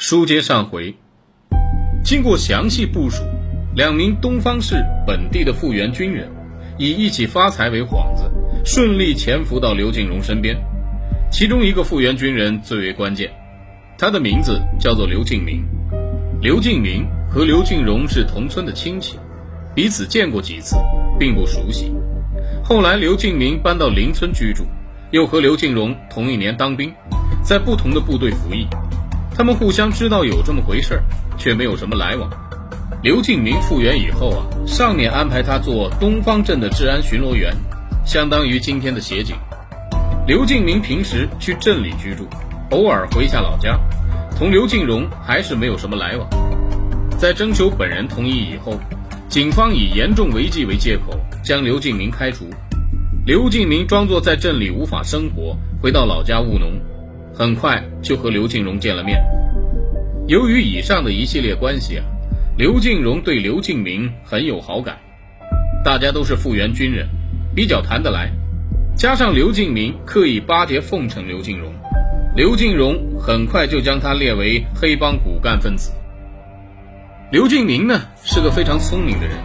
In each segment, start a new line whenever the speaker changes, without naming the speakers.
书接上回，经过详细部署，两名东方市本地的复员军人以一起发财为幌子，顺利潜伏到刘敬荣身边。其中一个复员军人最为关键，他的名字叫做刘敬明。刘敬明和刘敬荣是同村的亲戚，彼此见过几次，并不熟悉。后来刘敬明搬到邻村居住，又和刘敬荣同一年当兵，在不同的部队服役。他们互相知道有这么回事儿，却没有什么来往。刘敬明复员以后啊，上面安排他做东方镇的治安巡逻员，相当于今天的协警。刘敬明平时去镇里居住，偶尔回下老家，同刘敬荣还是没有什么来往。在征求本人同意以后，警方以严重违纪为借口将刘敬明开除。刘敬明装作在镇里无法生活，回到老家务农。很快就和刘敬荣见了面。由于以上的一系列关系啊，刘敬荣对刘敬明很有好感。大家都是复员军人，比较谈得来。加上刘敬明刻意巴结奉承刘敬荣，刘敬荣很快就将他列为黑帮骨干分子。刘敬明呢是个非常聪明的人，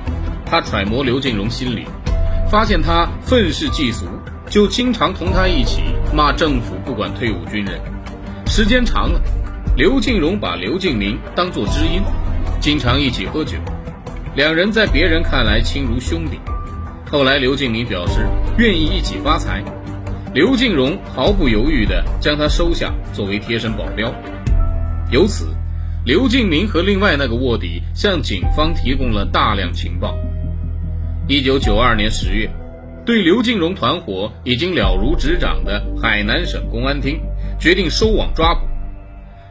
他揣摩刘敬荣心理，发现他愤世嫉俗。就经常同他一起骂政府，不管退伍军人。时间长了，刘敬荣把刘敬明当作知音，经常一起喝酒。两人在别人看来亲如兄弟。后来刘敬明表示愿意一起发财，刘敬荣毫不犹豫地将他收下作为贴身保镖。由此，刘敬明和另外那个卧底向警方提供了大量情报。一九九二年十月。对刘敬荣团伙已经了如指掌的海南省公安厅决定收网抓捕。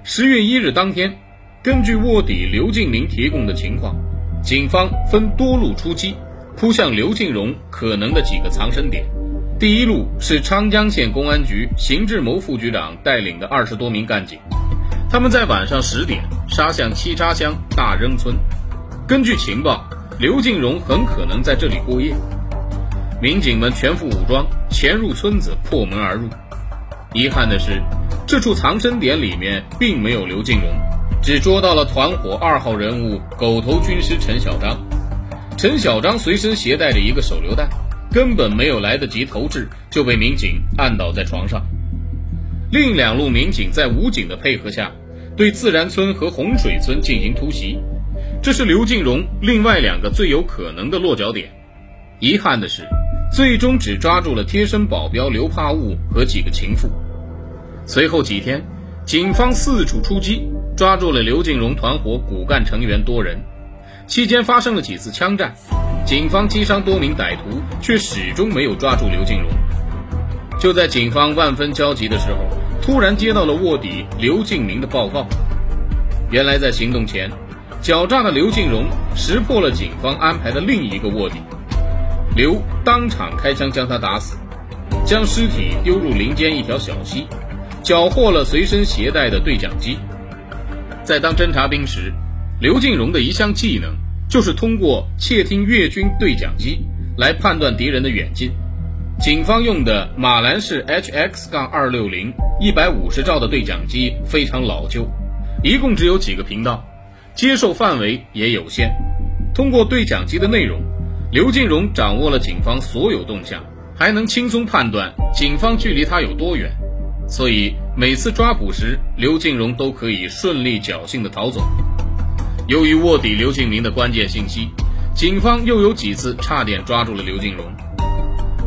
十月一日当天，根据卧底刘敬明提供的情况，警方分多路出击，扑向刘敬荣可能的几个藏身点。第一路是昌江县公安局邢志谋副局长带领的二十多名干警，他们在晚上十点杀向七叉乡大扔村。根据情报，刘敬荣很可能在这里过夜。民警们全副武装潜入村子，破门而入。遗憾的是，这处藏身点里面并没有刘敬荣，只捉到了团伙二号人物狗头军师陈小张。陈小张随身携带着一个手榴弹，根本没有来得及投掷，就被民警按倒在床上。另两路民警在武警的配合下，对自然村和洪水村进行突袭，这是刘敬荣另外两个最有可能的落脚点。遗憾的是。最终只抓住了贴身保镖刘帕务和几个情妇。随后几天，警方四处出击，抓住了刘敬荣团伙骨干成员多人。期间发生了几次枪战，警方击伤多名歹徒，却始终没有抓住刘敬荣。就在警方万分焦急的时候，突然接到了卧底刘敬明的报告。原来在行动前，狡诈的刘敬荣识破了警方安排的另一个卧底。刘当场开枪将他打死，将尸体丢入林间一条小溪，缴获了随身携带的对讲机。在当侦察兵时，刘敬荣的一项技能就是通过窃听越军对讲机来判断敌人的远近。警方用的马兰式 HX- 杠二六零一百五十兆的对讲机非常老旧，一共只有几个频道，接受范围也有限。通过对讲机的内容。刘敬荣掌握了警方所有动向，还能轻松判断警方距离他有多远，所以每次抓捕时，刘敬荣都可以顺利侥幸的逃走。由于卧底刘敬明的关键信息，警方又有几次差点抓住了刘敬荣。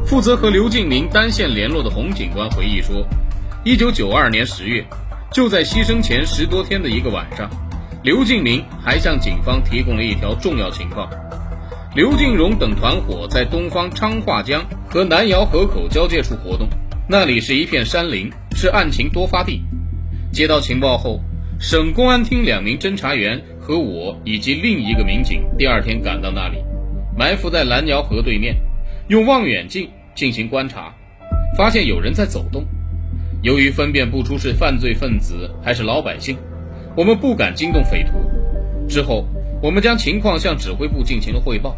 负责和刘敬明单线联络的洪警官回忆说，一九九二年十月，就在牺牲前十多天的一个晚上，刘敬明还向警方提供了一条重要情报。刘敬荣等团伙在东方昌化江和南窑河口交界处活动，那里是一片山林，是案情多发地。接到情报后，省公安厅两名侦查员和我以及另一个民警第二天赶到那里，埋伏在南窑河对面，用望远镜进行观察，发现有人在走动。由于分辨不出是犯罪分子还是老百姓，我们不敢惊动匪徒。之后，我们将情况向指挥部进行了汇报。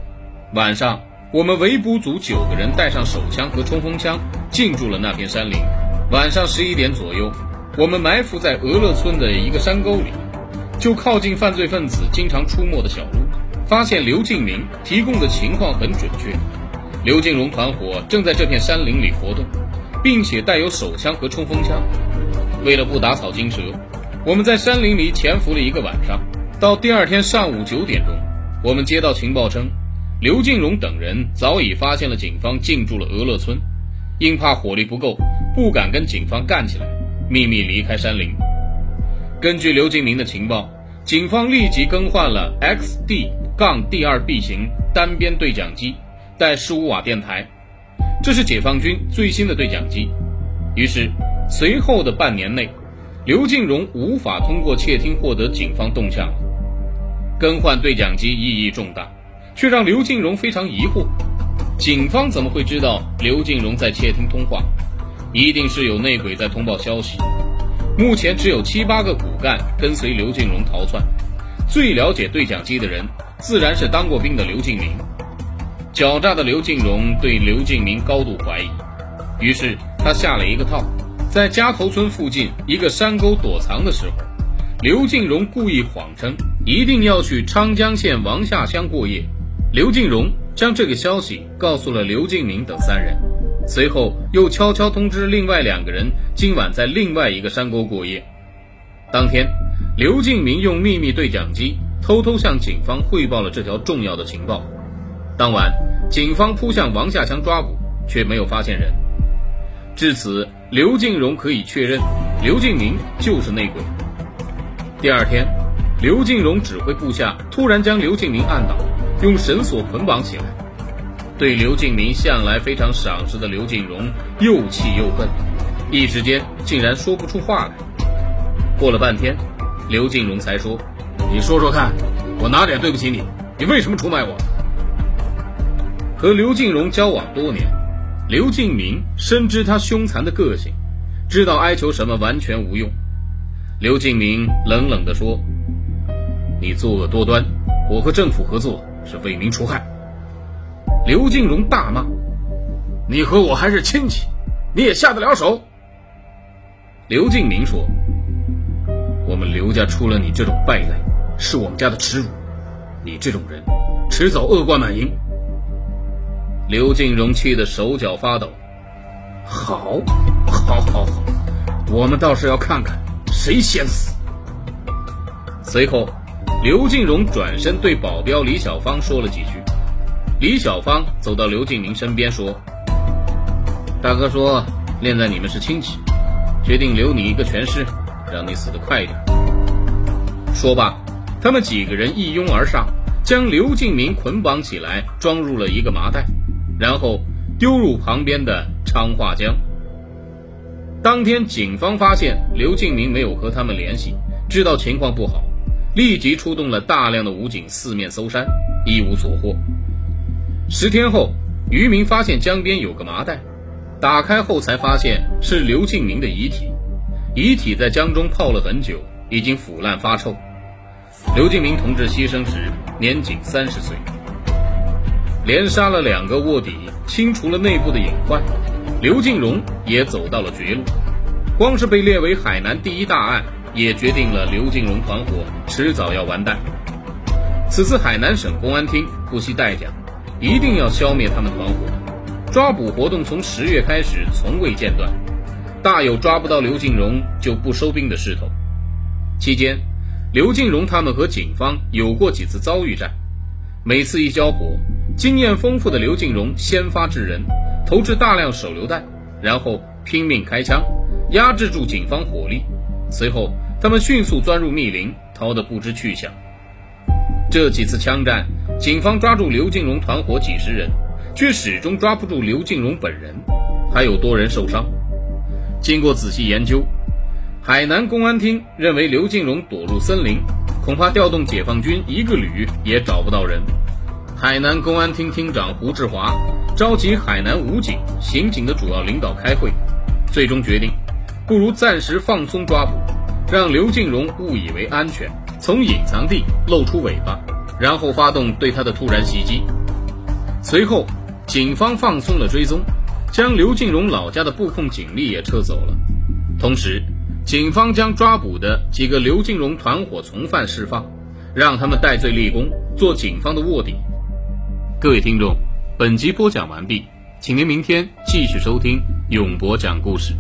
晚上，我们围捕组九个人带上手枪和冲锋枪，进驻了那片山林。晚上十一点左右，我们埋伏在俄勒村的一个山沟里，就靠近犯罪分子经常出没的小路，发现刘敬明提供的情况很准确。刘敬荣团伙正在这片山林里活动，并且带有手枪和冲锋枪。为了不打草惊蛇，我们在山林里潜伏了一个晚上。到第二天上午九点钟，我们接到情报称，刘敬荣等人早已发现了警方进驻了俄勒村，因怕火力不够，不敢跟警方干起来，秘密离开山林。根据刘敬明的情报，警方立即更换了 XD- 杠 D 二 B 型单边对讲机。带十五瓦电台，这是解放军最新的对讲机。于是，随后的半年内，刘敬荣无法通过窃听获得警方动向了。更换对讲机意义重大，却让刘敬荣非常疑惑：警方怎么会知道刘敬荣在窃听通话？一定是有内鬼在通报消息。目前只有七八个骨干跟随刘敬荣逃窜，最了解对讲机的人，自然是当过兵的刘敬明。狡诈的刘敬荣对刘敬明高度怀疑，于是他下了一个套，在家头村附近一个山沟躲藏的时候，刘敬荣故意谎称一定要去昌江县王下乡过夜。刘敬荣将这个消息告诉了刘敬明等三人，随后又悄悄通知另外两个人今晚在另外一个山沟过夜。当天，刘敬明用秘密对讲机偷偷向警方汇报了这条重要的情报。当晚，警方扑向王下乡抓捕，却没有发现人。至此，刘敬荣可以确认，刘敬明就是内鬼。第二天，刘敬荣指挥部下突然将刘敬明按倒，用绳索捆绑起来。对刘敬明向来非常赏识的刘敬荣又气又恨，一时间竟然说不出话来。过了半天，刘敬荣才说：“你说说看，我哪点对不起你？你为什么出卖我？”和刘敬荣交往多年，刘敬明深知他凶残的个性，知道哀求什么完全无用。刘敬明冷冷地说：“你作恶多端，我和政府合作是为民除害。”刘敬荣大骂：“你和我还是亲戚，你也下得了手？”刘敬明说：“我们刘家出了你这种败类，是我们家的耻辱。你这种人，迟早恶贯满盈。”刘敬荣气得手脚发抖。好，好，好，好，我们倒是要看看谁先死。随后，刘敬荣转身对保镖李小芳说了几句。李小芳走到刘敬明身边说：“大哥说，念在你们是亲戚，决定留你一个全尸，让你死得快一点。”说罢，他们几个人一拥而上，将刘敬明捆绑起来，装入了一个麻袋。然后丢入旁边的昌化江。当天，警方发现刘敬明没有和他们联系，知道情况不好，立即出动了大量的武警四面搜山，一无所获。十天后，渔民发现江边有个麻袋，打开后才发现是刘敬明的遗体，遗体在江中泡了很久，已经腐烂发臭。刘敬明同志牺牲时年仅三十岁。连杀了两个卧底，清除了内部的隐患，刘敬荣也走到了绝路。光是被列为海南第一大案，也决定了刘敬荣团伙迟早要完蛋。此次海南省公安厅不惜代价，一定要消灭他们团伙。抓捕活动从十月开始，从未间断，大有抓不到刘敬荣就不收兵的势头。期间，刘敬荣他们和警方有过几次遭遇战，每次一交火。经验丰富的刘敬荣先发制人，投掷大量手榴弹，然后拼命开枪，压制住警方火力。随后，他们迅速钻入密林，逃得不知去向。这几次枪战，警方抓住刘敬荣团伙几十人，却始终抓不住刘敬荣本人，还有多人受伤。经过仔细研究，海南公安厅认为刘敬荣躲入森林，恐怕调动解放军一个旅也找不到人。海南公安厅厅长胡志华召集海南武警、刑警的主要领导开会，最终决定，不如暂时放松抓捕，让刘敬荣误以为安全，从隐藏地露出尾巴，然后发动对他的突然袭击。随后，警方放松了追踪，将刘敬荣老家的布控警力也撤走了。同时，警方将抓捕的几个刘金荣团伙从犯释放，让他们戴罪立功，做警方的卧底。各位听众，本集播讲完毕，请您明天继续收听永博讲故事。